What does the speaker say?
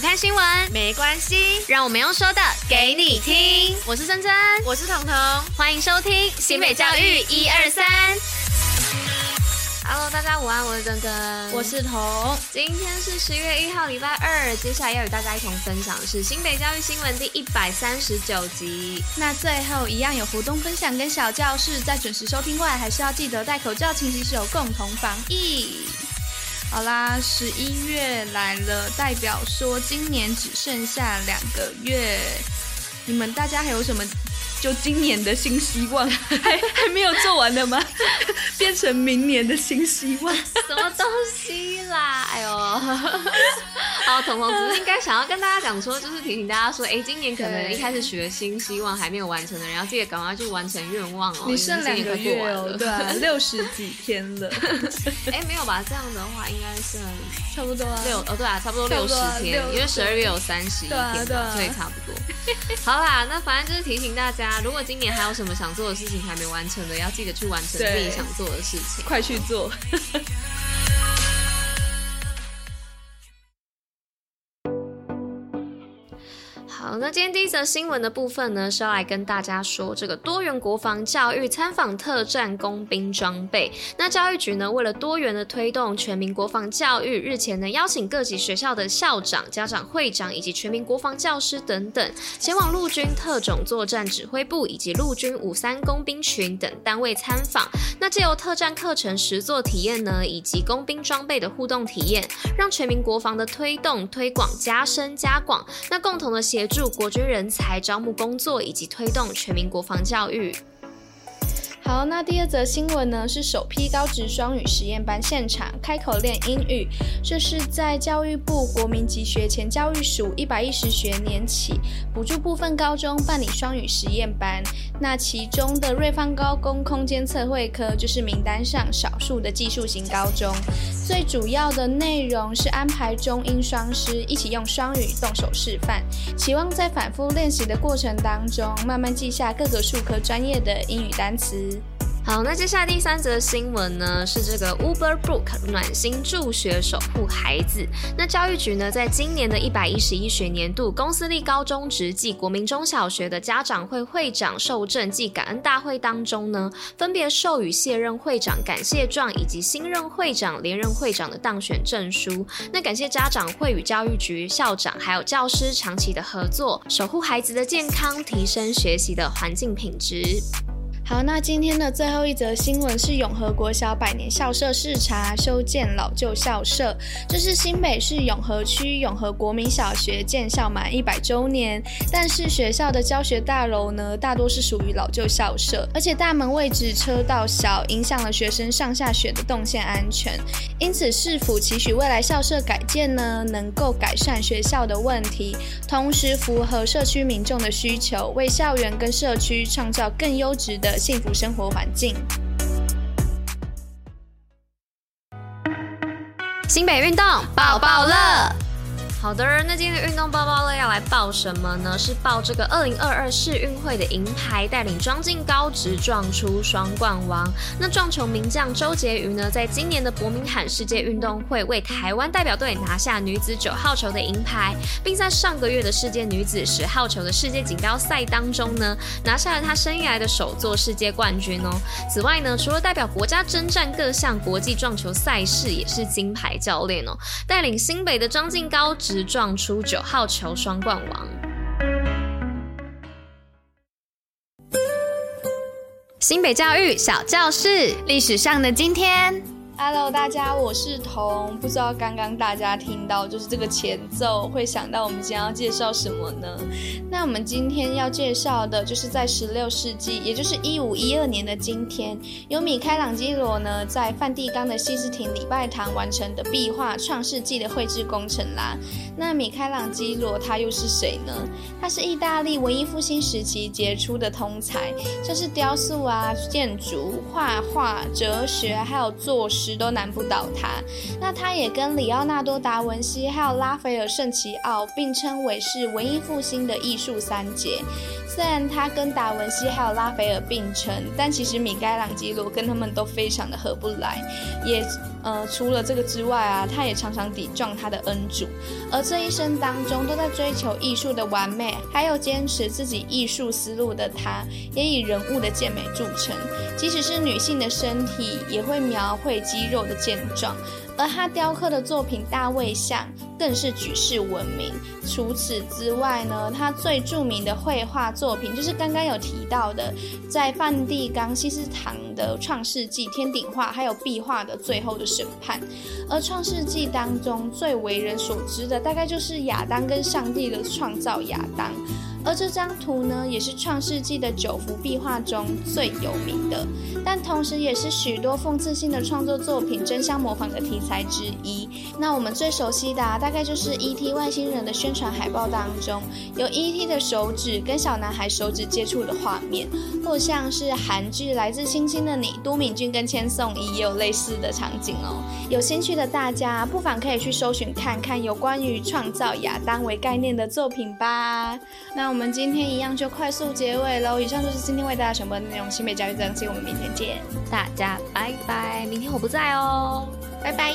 不看新闻没关系，让我们用说的给你听。我是珍珍，我是彤彤，欢迎收听新北教育一二三。Hello，大家午安，我是珍珍，我是彤。今天是十月一号，礼拜二。接下来要与大家一同分享的是新北教育新闻第一百三十九集。那最后一样有活动分享跟小教室，在准时收听外，还是要记得戴口罩、勤洗手，共同防疫。好啦，十一月来了，代表说今年只剩下两个月，你们大家还有什么就今年的新希望 还还没有做完的吗？变成明年的新希望？什么东西啦？哎呦！好，彤彤只是应该想要跟大家讲说，就是提醒大家说，哎、欸，今年可能一开始许的新希望还没有完成的人，要记得赶快去完成愿望哦。你剩两个月哦，对啊，六十几天了。哎、欸，没有吧？这样的话应该剩差不多六哦，对啊，差不多六十天，因为十二月有三十一天嘛，所以差不多。好啦，那反正就是提醒大家，如果今年还有什么想做的事情还没完成的，要记得去完成自己想做的事情，快去做。那今天第一则新闻的部分呢，是要来跟大家说这个多元国防教育参访特战工兵装备。那教育局呢，为了多元的推动全民国防教育，日前呢邀请各级学校的校长、家长会长以及全民国防教师等等，前往陆军特种作战指挥部以及陆军五三工兵群等单位参访。那借由特战课程实作体验呢，以及工兵装备的互动体验，让全民国防的推动、推广、加深、加广，那共同的协助。国军人才招募工作以及推动全民国防教育。好，那第二则新闻呢，是首批高职双语实验班现场开口练英语，这是在教育部国民及学前教育署一百一十学年起补助部分高中办理双语实验班。那其中的瑞芳高工空间测绘科就是名单上少数的技术型高中，最主要的内容是安排中英双师一起用双语动手示范，期望在反复练习的过程当中，慢慢记下各个数科专业的英语单词。好，那接下来第三则新闻呢，是这个 Uber Book 暖心助学守护孩子。那教育局呢，在今年的一百一十一学年度公私立高中职暨国民中小学的家长会会长授证暨感恩大会当中呢，分别授予卸任会长感谢状以及新任会长、连任会长的当选证书。那感谢家长会与教育局校长还有教师长期的合作，守护孩子的健康，提升学习的环境品质。好，那今天的最后一则新闻是永和国小百年校舍视察修建老旧校舍。这是新北市永和区永和国民小学建校满一百周年，但是学校的教学大楼呢，大多是属于老旧校舍，而且大门位置车道小，影响了学生上下学的动线安全。因此，市府期许未来校舍改建呢，能够改善学校的问题，同时符合社区民众的需求，为校园跟社区创造更优质的。幸福生活环境。新北运动抱抱乐。好的，那今天的运动报报乐要来报什么呢？是报这个二零二二世运会的银牌，带领庄敬高职撞出双冠王。那撞球名将周杰瑜呢，在今年的伯明翰世界运动会为台湾代表队拿下女子九号球的银牌，并在上个月的世界女子十号球的世界锦标赛当中呢，拿下了她生涯的首座世界冠军哦。此外呢，除了代表国家征战各项国际撞球赛事，也是金牌教练哦，带领新北的庄敬高直撞出九号球双冠王。新北教育小教室，历史上的今天。Hello，大家，我是彤。不知道刚刚大家听到就是这个前奏，会想到我们今天要介绍什么呢？那我们今天要介绍的就是在十六世纪，也就是一五一二年的今天，由米开朗基罗呢在梵蒂冈的西斯廷礼拜堂完成的壁画《创世纪》的绘制工程啦。那米开朗基罗他又是谁呢？他是意大利文艺复兴时期杰出的通才，像是雕塑啊、建筑、画画、哲学，还有作诗。都难不倒他。那他也跟里奥纳多·达文西还有拉斐尔·圣齐奥并称为是文艺复兴的艺术三杰。虽然他跟达文西还有拉斐尔并称，但其实米开朗基罗跟他们都非常的合不来，也。呃，除了这个之外啊，他也常常抵撞他的恩主，而这一生当中都在追求艺术的完美，还有坚持自己艺术思路的他，也以人物的健美著称。即使是女性的身体，也会描绘肌肉的健壮。而他雕刻的作品《大卫像》更是举世闻名。除此之外呢，他最著名的绘画作品就是刚刚有提到的，在梵蒂冈西斯堂的《创世纪》天顶画，还有壁画的《最后的审判》。而《创世纪》当中最为人所知的，大概就是亚当跟上帝的创造亚当。而这张图呢，也是《创世纪》的九幅壁画中最有名的，但同时也是许多讽刺性的创作作品争相模仿的题材之一。那我们最熟悉的啊，大概就是 E.T. 外星人的宣传海报当中，有 E.T. 的手指跟小男孩手指接触的画面，或像是韩剧《来自星星的你》，都敏俊跟千颂伊也有类似的场景哦。有兴趣的大家，不妨可以去搜寻看看有关于创造亚当为概念的作品吧。那。我们今天一样就快速结尾喽。以上就是今天为大家传播的内容。新美教育正气，我们明天见，大家拜拜。明天我不在哦。拜拜